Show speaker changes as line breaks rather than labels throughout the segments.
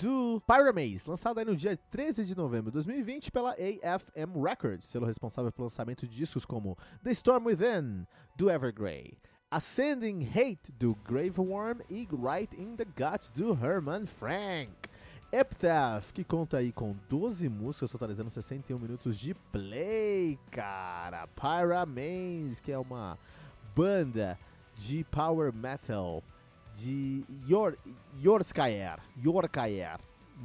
do Pyramaze, lançado aí no dia 13 de novembro de 2020 pela AFM Records, selo responsável pelo lançamento de discos como The Storm Within, do Evergrey, Ascending Hate, do Graveworm e Right in the Guts, do Herman Frank. Epitaph, que conta aí com 12 músicas, totalizando 61 minutos de play, cara. Pyramaze, que é uma banda de power metal de Yor, Yorkaer,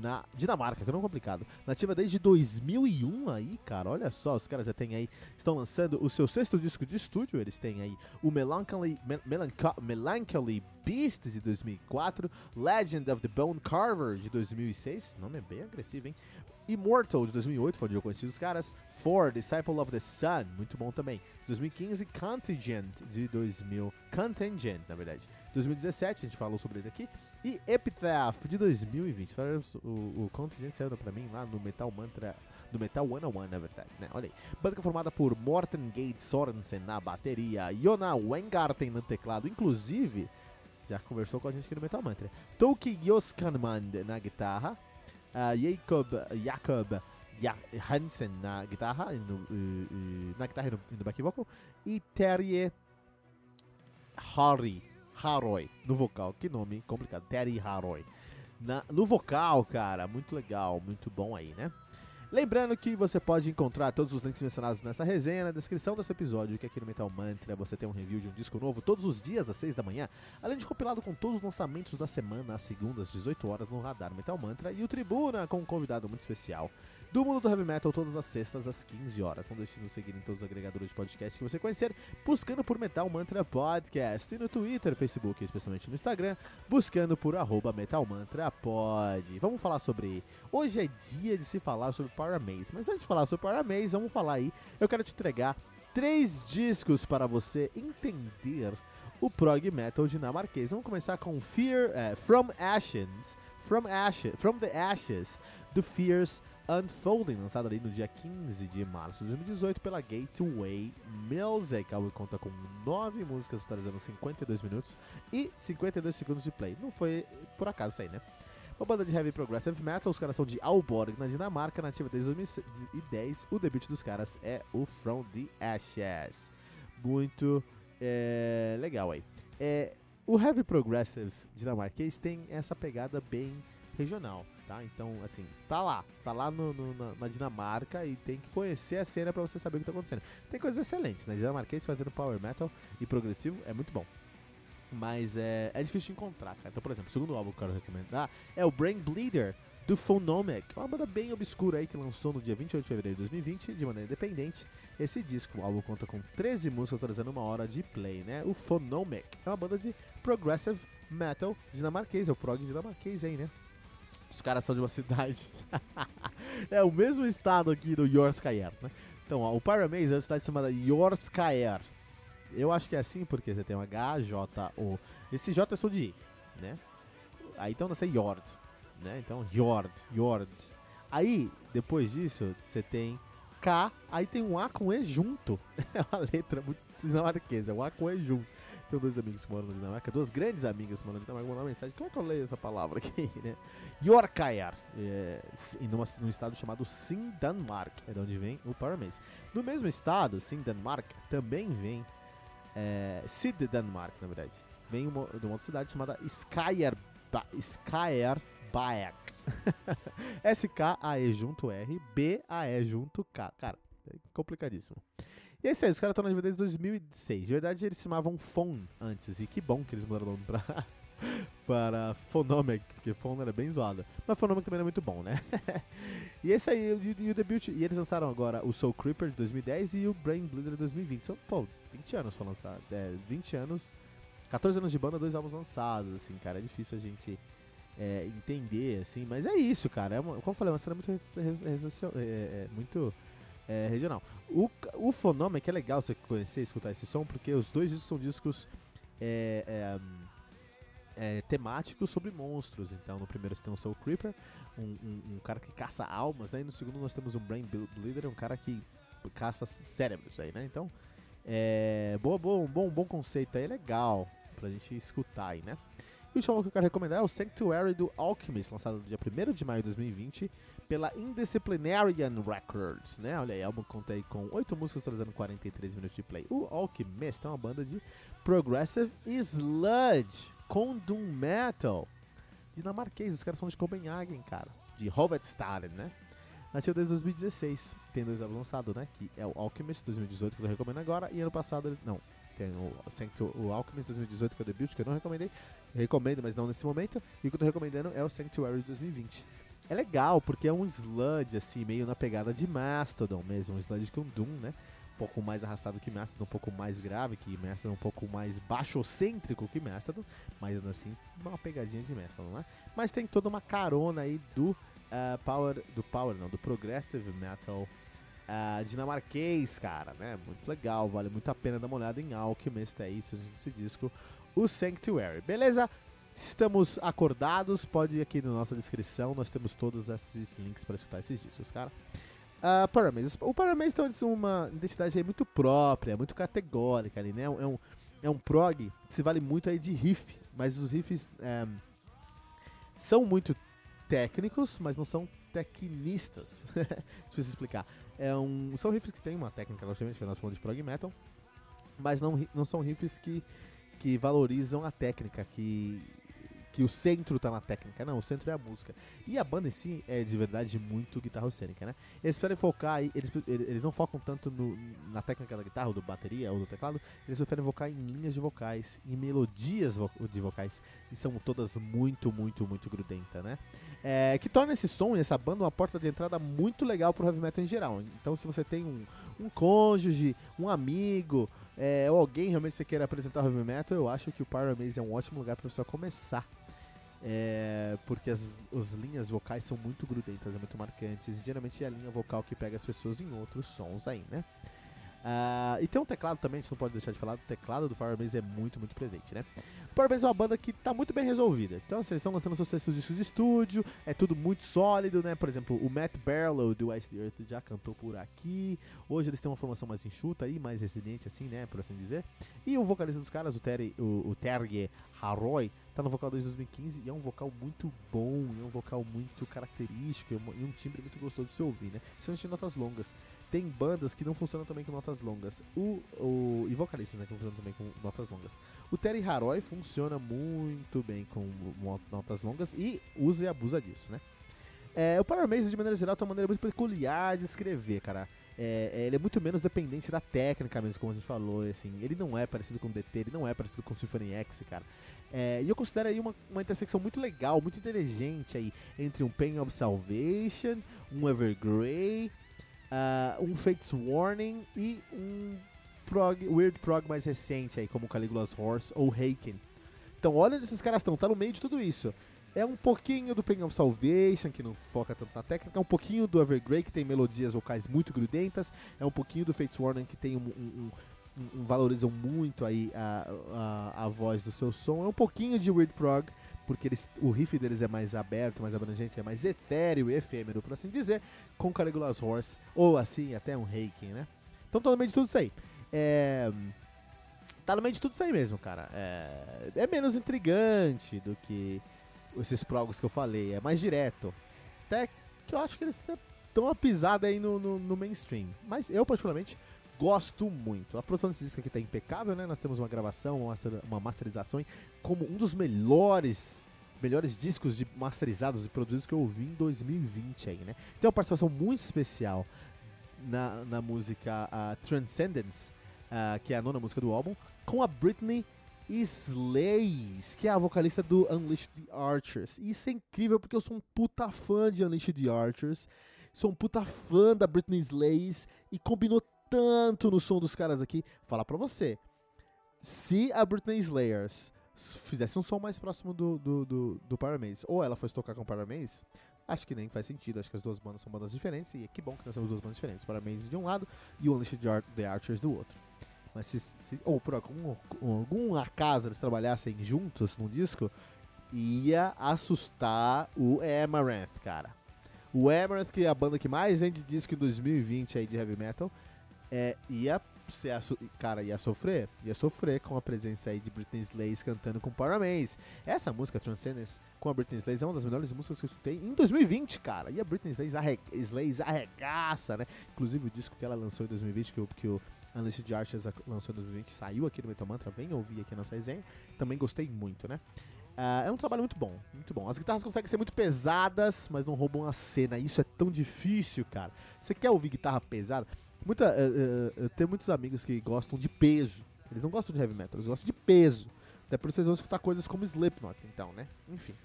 na Dinamarca, que é complicado. Nativa desde 2001 aí, cara, olha só, os caras já têm aí, estão lançando o seu sexto disco de estúdio, eles têm aí o Melancholy, Melancho Melancholy Beast de 2004, Legend of the Bone Carver de 2006, nome é bem agressivo, hein? Immortal de 2008, foi onde eu conheci os caras, For, Disciple of the Sun, muito bom também. 2015, Contingent de 2000, Contingent, na verdade. 2017, a gente falou sobre ele aqui. E Epitaph de 2020. O, o Contingent saiu pra mim lá no Metal Mantra do Metal 101, na verdade, né? Olha aí. Banda formada por Morten Gate Sorensen na bateria, Jona Wengarten no teclado, inclusive, já conversou com a gente aqui no Metal Mantra. Toki Joskanman na guitarra, uh, Jacob, Jacob Hansen na guitarra, no, uh, uh, na guitarra e no, no back vocal, e Terje Harry Haroy no vocal. Que nome complicado. Terry Haroy. Na, no vocal, cara, muito legal, muito bom aí, né? Lembrando que você pode encontrar todos os links mencionados nessa resenha na descrição desse episódio, que aqui no Metal Mantra você tem um review de um disco novo todos os dias às 6 da manhã, além de compilado com todos os lançamentos da semana às segundas, 18 horas no Radar Metal Mantra e o Tribuna com um convidado muito especial do mundo do heavy metal todas as sextas às 15 horas. Não deixe de nos seguir em todos os agregadores de podcast que você conhecer, buscando por Metal Mantra Podcast e no Twitter, Facebook, especialmente no Instagram, buscando por arroba Metal Mantra Pod. Vamos falar sobre. Hoje é dia de se falar sobre Paramaze, mas antes de falar sobre Paramaze, vamos falar aí. Eu quero te entregar três discos para você entender o prog metal dinamarquês. Vamos começar com Fear é, From Ashes, From Ashes, From the Ashes, do Fears Unfolding, lançado ali no dia 15 de março de 2018 pela Gateway Music. A conta com 9 músicas, totalizando 52 minutos e 52 segundos de play. Não foi por acaso isso aí, né? Uma banda de heavy progressive metal, os caras são de Aalborg, na Dinamarca, nativa desde 2010. O debut dos caras é o From the Ashes. Muito é, legal aí. É, o heavy progressive dinamarquês tem essa pegada bem regional tá? Então, assim, tá lá, tá lá no, no, na, na, Dinamarca e tem que conhecer a cena para você saber o que tá acontecendo. Tem coisas excelentes, né? Dinamarquês fazendo power metal e progressivo é muito bom. Mas é, é difícil de encontrar, cara. Então, por exemplo, o segundo álbum que eu quero recomendar é o Brain Bleeder do Phonomic, uma banda bem obscura aí que lançou no dia 28 de fevereiro de 2020 de maneira independente. Esse disco, o álbum conta com 13 músicas atualizando uma hora de play, né? O Phonomic é uma banda de progressive metal dinamarquês, é o prog dinamarquês aí, né? Os caras são de uma cidade. é o mesmo estado aqui do Yorkshire, né? Então, ó, o Paramaze é uma cidade chamada Yorkshire. Eu acho que é assim porque você tem um H, J, O. Esse J é só de I, né? Aí então ser Jord, né? Então, Jord, Jord. Aí, depois disso, você tem K, aí tem um A com E junto. É uma letra muito dinamarquesa, um A com E junto. Tenho dois amigos que moram na Dinamarca, duas grandes amigas que moram na Dinamarca, mandaram mensagem. Como é que eu leio essa palavra aqui, né? Yorkshire, é, numa, num estado chamado Sindanmark, é de onde vem o Paramaze. No mesmo estado, Sindanmark, também vem é, Danmark, na verdade. Vem uma, de uma outra cidade chamada Skyer, Skyrbaek. S-K-A-E junto R, B-A-E junto K. Cara, é complicadíssimo. E é isso aí, os caras estão na DVD desde 2006. De verdade, eles se chamavam Phone antes, e que bom que eles mudaram o nome pra, para Phonomic, porque Phone era bem zoado. Mas Phonomic também era muito bom, né? e esse aí, e, e, o debut, e eles lançaram agora o Soul Creeper de 2010 e o Brain Bleeder de 2020. São, pô, 20 anos pra lançar. É, 20 anos, 14 anos de banda, dois álbuns lançados, assim, cara. É difícil a gente é, entender, assim, mas é isso, cara. É uma, como eu falei, é uma cena muito, é, é, muito é, regional. O, o Fonome, que é legal você conhecer escutar esse som, porque os dois discos são discos é, é, temáticos sobre monstros. Então, no primeiro você tem o Soul Creeper, um, um, um, cara que caça almas, né? E no segundo nós temos um Brain Bleeder, um cara que caça cérebros aí, né? Então, é, boa, bom, bom, bom conceito aí, é legal pra gente escutar aí, né? E o show que eu quero recomendar é o Sanctuary do Alchemist, lançado no dia 1 de maio de 2020 pela Indisciplinarian Records, né? Olha aí, álbum conta aí com 8 músicas totalizando 43 minutos de play. O Alchemist é uma banda de progressive sludge com doom metal dinamarquês, os caras são de Copenhagen, cara, de Hovedstaden, né? Nasceu desde 2016, tem dois álbuns lançados, né? Que é o Alchemist 2018 que eu recomendo agora e ano passado, não, tem o, o Alchemist 2018, que é o debut, que eu não recomendei. Recomendo, mas não nesse momento. E o que eu tô recomendando é o Sanctuary 2020. É legal, porque é um sludge, assim, meio na pegada de Mastodon mesmo. Um sludge com Doom, né? Um pouco mais arrastado que Mastodon, um pouco mais grave que Mastodon, um pouco mais baixocêntrico que Mastodon. Mas assim, uma pegadinha de Mastodon, né? Mas tem toda uma carona aí do uh, Power. Do Power, não, do Progressive Metal uh, dinamarquês, cara, né? Muito legal, vale muito a pena dar uma olhada em Alchemist aí, esse disco, o Sanctuary. Beleza? Estamos acordados, pode ir aqui na nossa descrição, nós temos todos esses links para escutar esses discos, cara. Uh, Paramaze. O Paramaze tem uma identidade aí muito própria, muito categórica ali, né? É um, é um prog que se vale muito aí de riff, mas os riffs é, são muito técnicos, mas não são tecnistas. Deixa eu explicar. É um, são riffs que tem uma técnica, logicamente, que nós falamos de prog metal, mas não, não são riffs que, que valorizam a técnica, que que o centro tá na técnica. Não, o centro é a música. E a banda em si é de verdade muito guitarrocênica, né? Eles preferem focar, eles, eles não focam tanto no, na técnica da guitarra, ou do bateria, ou do teclado, eles preferem focar em linhas de vocais, em melodias vo de vocais, e são todas muito, muito, muito grudentas, né? É, que torna esse som e essa banda uma porta de entrada muito legal pro heavy metal em geral. Então, se você tem um, um cônjuge, um amigo, é, ou alguém realmente você queira apresentar o heavy metal, eu acho que o Power Maze é um ótimo lugar para você começar é, porque as, as, linhas vocais são muito grudentas, é muito marcantes. E geralmente é a linha vocal que pega as pessoas em outros sons aí, né? Uh, e tem um teclado também, a gente não pode deixar de falar, o teclado do Power é muito, muito presente, né? Power é uma banda que está muito bem resolvida. Então, vocês estão lançando seus discos de estúdio, é tudo muito sólido, né? Por exemplo, o Matt Barlow do West Earth já cantou por aqui. Hoje eles têm uma formação mais enxuta aí, mais residente, assim, né? Por assim dizer. E o vocalista dos caras, o Terry, o, o Terje Haroy, tá no vocal desde 2015 e é um vocal muito bom, é um vocal muito característico e um timbre muito gostoso de se ouvir, né? São de notas longas. Tem bandas que não funcionam também com notas longas. O, o, e vocalistas, né, que funcionam também com notas longas. O Terry Haroy funciona muito bem com notas longas e usa e abusa disso, né? É, o Power Maze, de maneira geral, tem uma maneira muito peculiar de escrever, cara. É, é, ele é muito menos dependente da técnica mesmo, como a gente falou, assim. Ele não é parecido com DT, ele não é parecido com Symphony X, cara. É, e eu considero aí uma, uma intersecção muito legal, muito inteligente aí, entre um Pain of Salvation, um Evergrey, uh, um Fates Warning e um prog, Weird Prog mais recente aí, como Caligula's Horse ou Haken. Então olha onde esses caras estão, tá no meio de tudo isso. É um pouquinho do Pain of Salvation, que não foca tanto na técnica, é um pouquinho do Evergrey, que tem melodias vocais muito grudentas, é um pouquinho do Fates Warning, que tem um, um, um, valorizam muito aí a, a, a, voz do seu som, é um pouquinho de Weird Prog, porque eles, o riff deles é mais aberto, mais abrangente, é mais etéreo e efêmero, por assim dizer, com Caligula's Horse, ou assim, até um Reiken, né? Então tá no meio de tudo isso aí. É, tá no meio de tudo isso aí mesmo, cara. É, é menos intrigante do que esses progos que eu falei, é mais direto. Até que eu acho que eles dão uma pisada aí no, no, no, mainstream. Mas eu, particularmente, gosto muito. A produção desse disco aqui tá impecável, né? Nós temos uma gravação, uma masterização como um dos melhores melhores discos de masterizados e produzidos que eu ouvi em 2020 aí, né? Tem uma participação muito especial na, na música uh, Transcendence, uh, que é a nona música do álbum, com a Britney Slays, que é a vocalista do Unleash the Archers. E isso é incrível porque eu sou um puta fã de Unleash the Archers. Sou um puta fã da Britney Slays e combinou tanto no som dos caras aqui. Falar pra você. Se a Britney Slayers fizesse um som mais próximo do, do, do, do Paramaze. Ou ela fosse tocar com o Paramaze, acho que nem faz sentido. Acho que as duas bandas são bandas diferentes. E que bom que nós temos duas bandas diferentes: Paramaze de um lado e o Unleashed The Archers do outro. Mas se, se ou por algum, algum acaso eles trabalhassem juntos num disco, ia assustar o Amaranth, cara. O Amaranth, que é a banda que mais vende disco em 2020 aí de heavy metal, é, ia ser, cara, ia sofrer, ia sofrer com a presença aí de Britney Slays cantando com Paramaze. Essa música, Transcendence, com a Britney Slays, é uma das melhores músicas que eu escutei em 2020, cara. E a Britney Slays, arre Slays arregaça, né? Inclusive o disco que ela lançou em 2020, que, o, que o Unleashed Archers lançou em 2020, saiu aqui no Metal Mantra, vem ouvir aqui a nossa resenha. Também gostei muito, né? Uh, é um trabalho muito bom, muito bom. As guitarras conseguem ser muito pesadas, mas não roubam a cena. Isso é tão difícil, cara. Você quer ouvir guitarra pesada? Muita, uh, uh, eu tenho muitos amigos que gostam de peso. Eles não gostam de heavy metal, eles gostam de peso. Até por isso vocês vão escutar coisas como Slipknot, então, né? Enfim.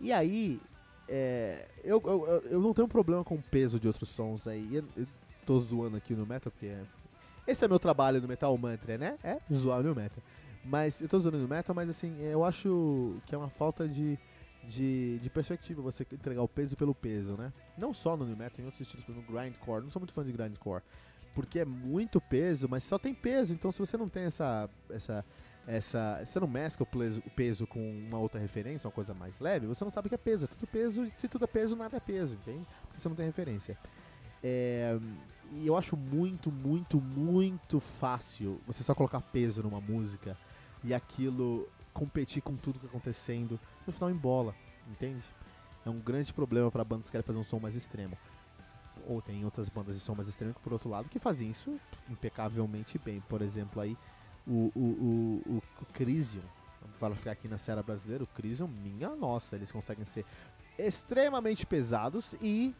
E aí, é, eu, eu, eu não tenho problema com o peso de outros sons aí. Eu, eu tô zoando aqui no metal, porque é, esse é meu trabalho no Metal Mantra, né? É zoar no metal. Mas eu tô usando no metal, mas assim, eu acho que é uma falta de, de, de perspectiva você entregar o peso pelo peso, né? Não só no new metal, em outros estilos, como no grindcore. Não sou muito fã de grindcore, porque é muito peso, mas só tem peso. Então, se você não tem essa essa essa, você não mescla o peso, o peso com uma outra referência, uma coisa mais leve, você não sabe o que é peso. É tudo peso, se tudo é peso, nada é peso, entende? Porque você não tem referência. É, e eu acho muito, muito, muito fácil você só colocar peso numa música e aquilo competir com tudo que tá acontecendo, no final embola, entende? É um grande problema para bandas que querem fazer um som mais extremo. Ou tem outras bandas de som mais extremo que, por outro lado, que fazem isso impecavelmente bem. Por exemplo, aí o, o, o, o, o Crisium, para ficar aqui na série brasileira, o Crisium, minha nossa, eles conseguem ser extremamente pesados e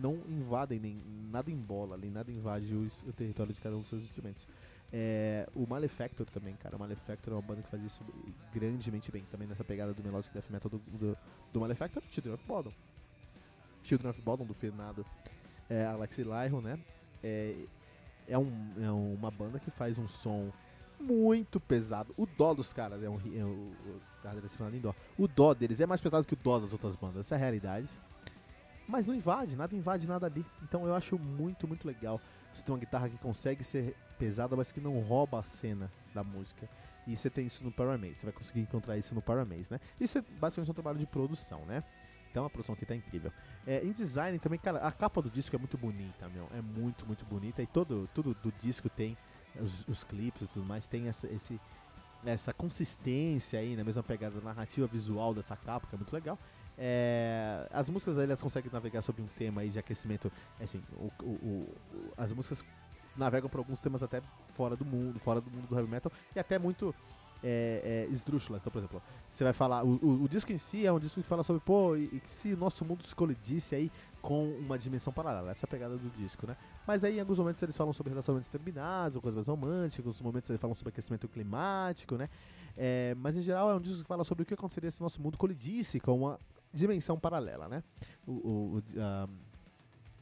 não invadem nem nada embola ali, nada invade o, o território de cada um dos seus instrumentos. É, o Malefactor também, cara. O Malefactor é uma banda que faz isso grandemente bem. Também nessa pegada do Melodic Death Metal do, do, do Malefactor, Children of Bodom. Children of Bodom, do Fernando é, Alexei Lyron, né? É, é, um, é uma banda que faz um som muito pesado. O dó dos caras é um. É o, o, dó. o dó deles é mais pesado que o dó das outras bandas, essa é a realidade. Mas não invade, nada invade nada ali. Então eu acho muito, muito legal. Você tem uma guitarra que consegue ser pesada, mas que não rouba a cena da música. E você tem isso no Paramaze, você vai conseguir encontrar isso no Paramaze, né? Isso é basicamente um trabalho de produção, né? Então a produção aqui tá incrível. É, em design também, cara, a capa do disco é muito bonita, meu. É muito, muito bonita. E todo, tudo do disco tem os, os clipes e tudo mais, tem essa, esse, essa consistência aí, na mesma pegada narrativa visual dessa capa, que é muito legal. É, as músicas elas conseguem navegar sobre um tema aí de aquecimento. Assim, o, o, o, as músicas navegam por alguns temas até fora do mundo, fora do mundo do heavy metal e até muito é, é, esdrúxulas. Então, por exemplo, você vai falar. O, o, o, disco em si é um disco que fala sobre, pô, e, e se nosso mundo se colidisse aí com uma dimensão paralela. Essa é a pegada do disco, né? Mas aí em alguns momentos eles falam sobre relacionamentos terminados, ou coisas mais românticas, em outros momentos eles falam sobre aquecimento climático, né? É, mas em geral é um disco que fala sobre o que aconteceria se nosso mundo colidisse com uma dimensão paralela, né? O, o, a,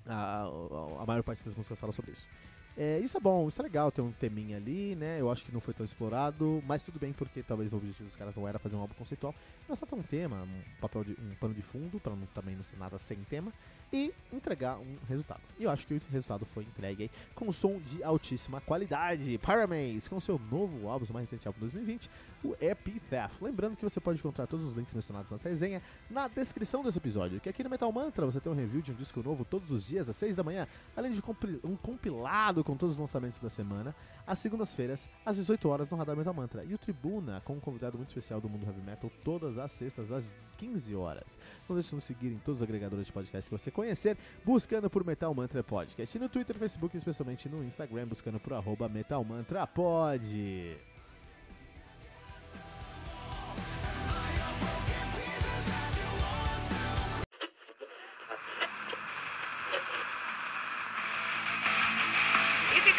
a, a, maior parte das músicas fala sobre isso. É, isso é bom, isso é legal ter um teminha ali, né? Eu acho que não foi tão explorado, mas tudo bem, porque talvez o objetivo dos caras não era fazer um álbum conceitual, mas só ter um tema, um papel de um pano de fundo, para também não ser nada sem tema, e entregar um resultado. E eu acho que o resultado foi entregue aí, com um som de altíssima qualidade. Paramaze, com seu novo álbum, mais recente álbum de 2020, o Epitaph. Lembrando que você pode encontrar todos os links mencionados nessa resenha na descrição desse episódio. Que aqui no Metal Mantra você tem um review de um disco novo todos os dias às 6 da manhã, além de um compilado com todos os lançamentos da semana, às segundas-feiras, às 18 horas no Radar Metal Mantra. E o Tribuna com um convidado muito especial do mundo heavy metal todas as sextas às 15 horas. Não deixe de nos seguir em todos os agregadores de podcast que você conhecer, buscando por Metal Mantra Podcast. E no Twitter, Facebook, especialmente no Instagram, buscando por arroba Metal Mantra Pod.